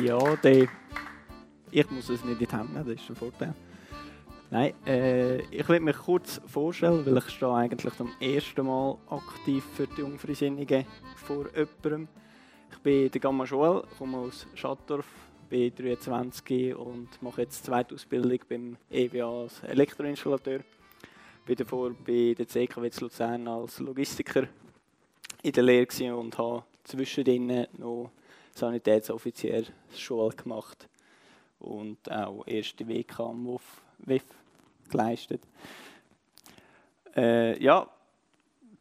Ja, der, ich muss es nicht in die Hände nehmen, das ist der Vorteil. Nein, äh, ich will mich kurz vorstellen, weil ich stehe eigentlich zum ersten Mal aktiv für die Jungfreisinnigen vor jemandem. Ich bin der Gamma Joel, komme aus Schattdorf, bin 23 und mache jetzt die zweite Ausbildung beim EBA als Elektroinstallateur. Bin davor bei der CKW Luzern als Logistiker in der Lehre und habe zwischendrin noch Sanitätsoffizier Schule gemacht und auch erste WK am WIF geleistet. Äh, ja,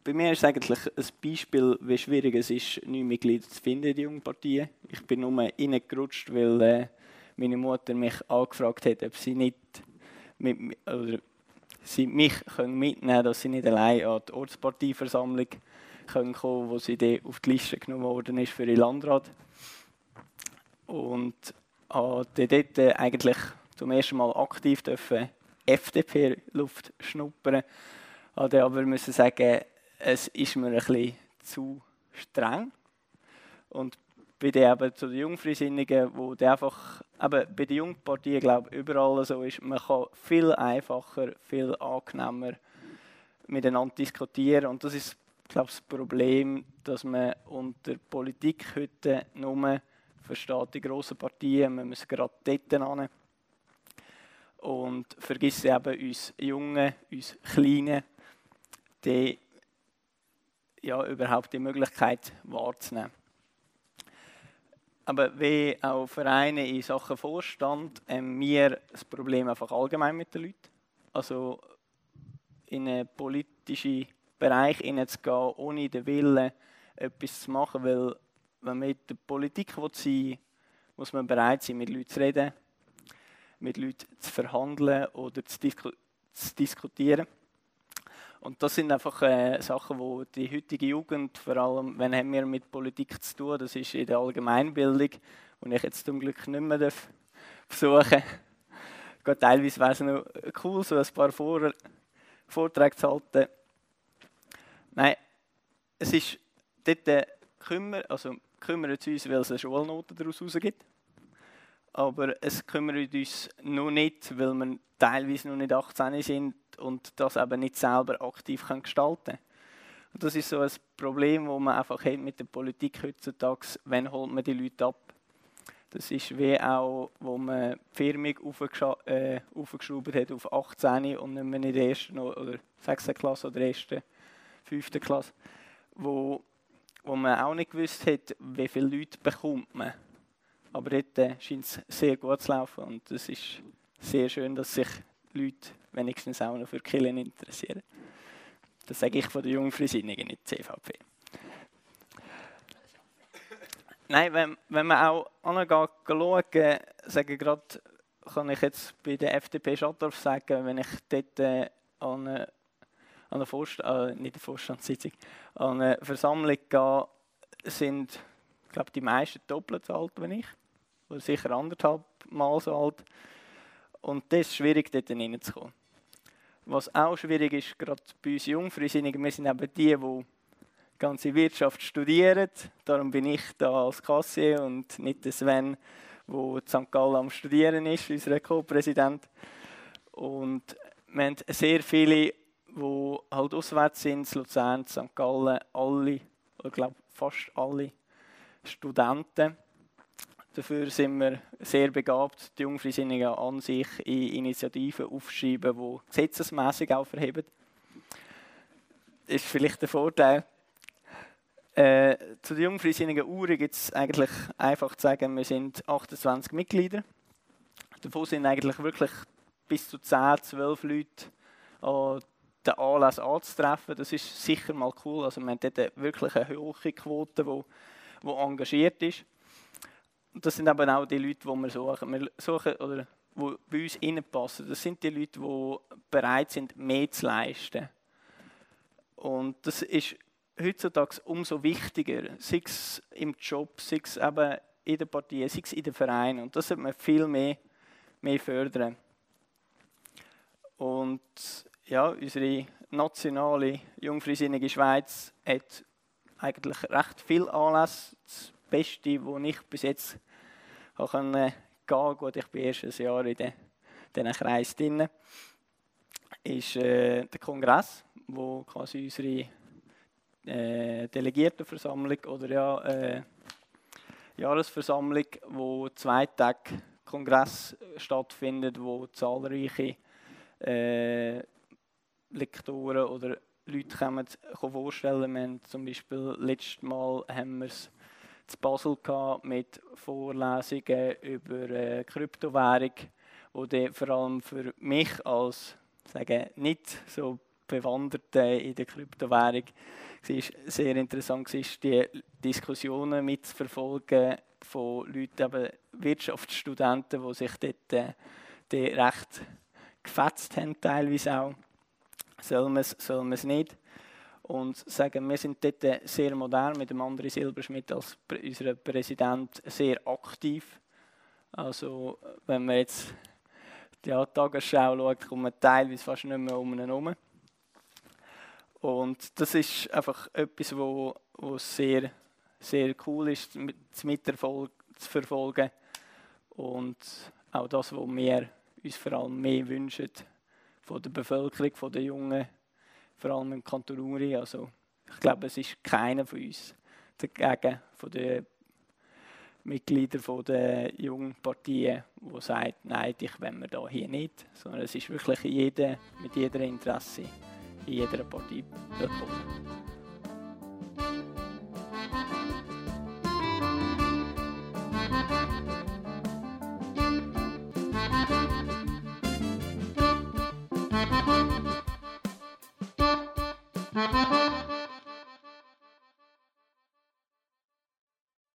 bei mir ist eigentlich ein Beispiel, wie schwierig es ist, neue Mitglieder zu finden in die Jungpartien. Ich bin nur reingerutscht, weil äh, meine Mutter mich angefragt hat, ob sie nicht mit, oder sie mich können mitnehmen können, dass sie nicht allein an die Ortsparteiversammlung können kommen wo sie dann auf die Liste genommen worden ist für den Landrat. Und habe dort eigentlich zum ersten Mal aktiv dürfen FDP-Luft schnuppern. Habe aber müssen sagen, es ist mir ein bisschen zu streng. Und bin dann eben zu den Jungfreisinnigen, wo die einfach, eben bei den Jungpartien glaube ich überall so ist, man kann viel einfacher, viel angenehmer miteinander diskutieren. Und das ist, glaube das Problem, dass man unter Politik heute nur versteht die grossen Partien, man muss gerade dort hin. Und vergisst eben uns Jungen, uns Kleinen, die ja, überhaupt die Möglichkeit wahrzunehmen. Aber wie auch Vereine in Sachen Vorstand haben wir das Problem einfach allgemein mit den Leuten. Also in einen politischen Bereich hineinzugehen, ohne den Willen, etwas zu machen, weil wenn man mit der Politik sein muss man bereit sein, mit Leuten zu reden, mit Leuten zu verhandeln oder zu, disku zu diskutieren. Und das sind einfach äh, Sachen, wo die heutige Jugend, vor allem, wenn haben wir mit Politik zu tun, das ist in der Allgemeinbildung, und ich jetzt zum Glück nicht mehr darf besuchen darf. Teilweise wäre es noch cool, so ein paar Vor Vorträge zu halten. Nein, es ist dort äh, kümmert, also kümmert uns, weil es eine Schulnote daraus rausgibt. Aber es kümmert uns noch nicht, weil wir teilweise noch nicht 18 sind und das eben nicht selber aktiv gestalten können. Und das ist so ein Problem, das man einfach hat mit der Politik heutzutage, Wann holt man die Leute ab. Das ist wie auch, wo man die Firma äh, aufgeschraubt hat auf 18 und nicht mehr in der ersten oder 6. Klasse oder 1 fünften Klasse, wo, wo man auch nicht gewusst hat, wie viele Leute bekommt man. Aber dort äh, scheint es sehr gut zu laufen und es ist sehr schön, dass sich Leute wenigstens auch noch für Killen interessieren. Das sage ich von der Jungfreisinnigen, nicht CVP. Nein, wenn, wenn man auch anschaut, schauen, sage gerade, kann ich jetzt bei der FDP Schattdorf sagen, wenn ich dort äh, an eine an eine, Vorst äh, nicht eine Vorstandssitzung, an eine Versammlung gehe, sind glaube die meisten doppelt so alt wie ich. Oder sicher anderthalb Mal so alt. Und das ist schwierig, dort hineinzukommen. Was auch schwierig ist, gerade bei uns Jungfreisinnigen, wir sind eben die, die ganze Wirtschaft studieren. Darum bin ich da als Kassier und nicht der Sven, der in St. Gallen am Studieren ist, unser Co-Präsident. Und wir haben sehr viele halt auswärts sind, Luzern, St. Gallen, alle, ich glaube fast alle Studenten. Dafür sind wir sehr begabt, die Jungfreisinnigen an sich in Initiativen aufschreiben, die gesetzesmäßig auch verheben. Das ist vielleicht der Vorteil. Äh, zu den Jungfreisinnigen Uhren gibt es eigentlich einfach zu sagen, wir sind 28 Mitglieder. Davon sind eigentlich wirklich bis zu 10, 12 Leute an den Anlass anzutreffen. Das ist sicher mal cool. Also wir haben dort wirklich eine hohe Quote, die, die engagiert ist. Und das sind eben auch die Leute, die wir suchen. Wir suchen oder die bei uns reinpassen. Das sind die Leute, die bereit sind, mehr zu leisten. Und das ist heutzutage umso wichtiger, sei es im Job, sei es eben in der Partei, sei es in den Vereinen. Und das sollte man viel mehr, mehr fördern. Und ja, unsere nationale Jungfreisinnige Schweiz hat eigentlich recht viel Anlass. Das Beste, was ich bis jetzt konnte gehen. Gut, ich bin erst ein Jahr in diesen Kreis drin. Ist äh, der Kongress, wo quasi unsere äh, Delegiertenversammlung oder ja, äh, Jahresversammlung, wo zwei Tage Kongress stattfindet, wo zahlreiche äh, Lektoren oder Leute kommen, kommen vorstellen. Wir haben zum Beispiel letztes Mal haben wir zu Basel mit Vorlesungen über äh, Kryptowährung, wo vor allem für mich als sagen, nicht so Bewanderte in der Kryptowährung war sehr interessant war, die Diskussionen mitzuverfolgen von Leuten, eben Wirtschaftsstudenten, die sich dort äh, die recht gefetzt haben, teilweise auch. Soll man es, soll man es nicht? Und sagen, wir sind dort sehr modern, mit dem André Silberschmidt als unser Präsident sehr aktiv. Also, wenn man jetzt die Tagesschau schaut, kommt man teilweise fast nicht mehr um ihn herum. Und das ist einfach etwas, wo, wo sehr, sehr cool ist, zu, zu verfolgen. Und auch das, was wir uns vor allem mehr wünschen von der Bevölkerung, von den Jungen, vor allem im Kanton Uri. Also ich glaube, es ist keiner von uns dagegen, von den Mitgliedern der jungen Partien, der sagt, nein, ich will mir da hier nicht, sondern es ist wirklich jeder mit jeder Interesse in jeder Partei willkommen.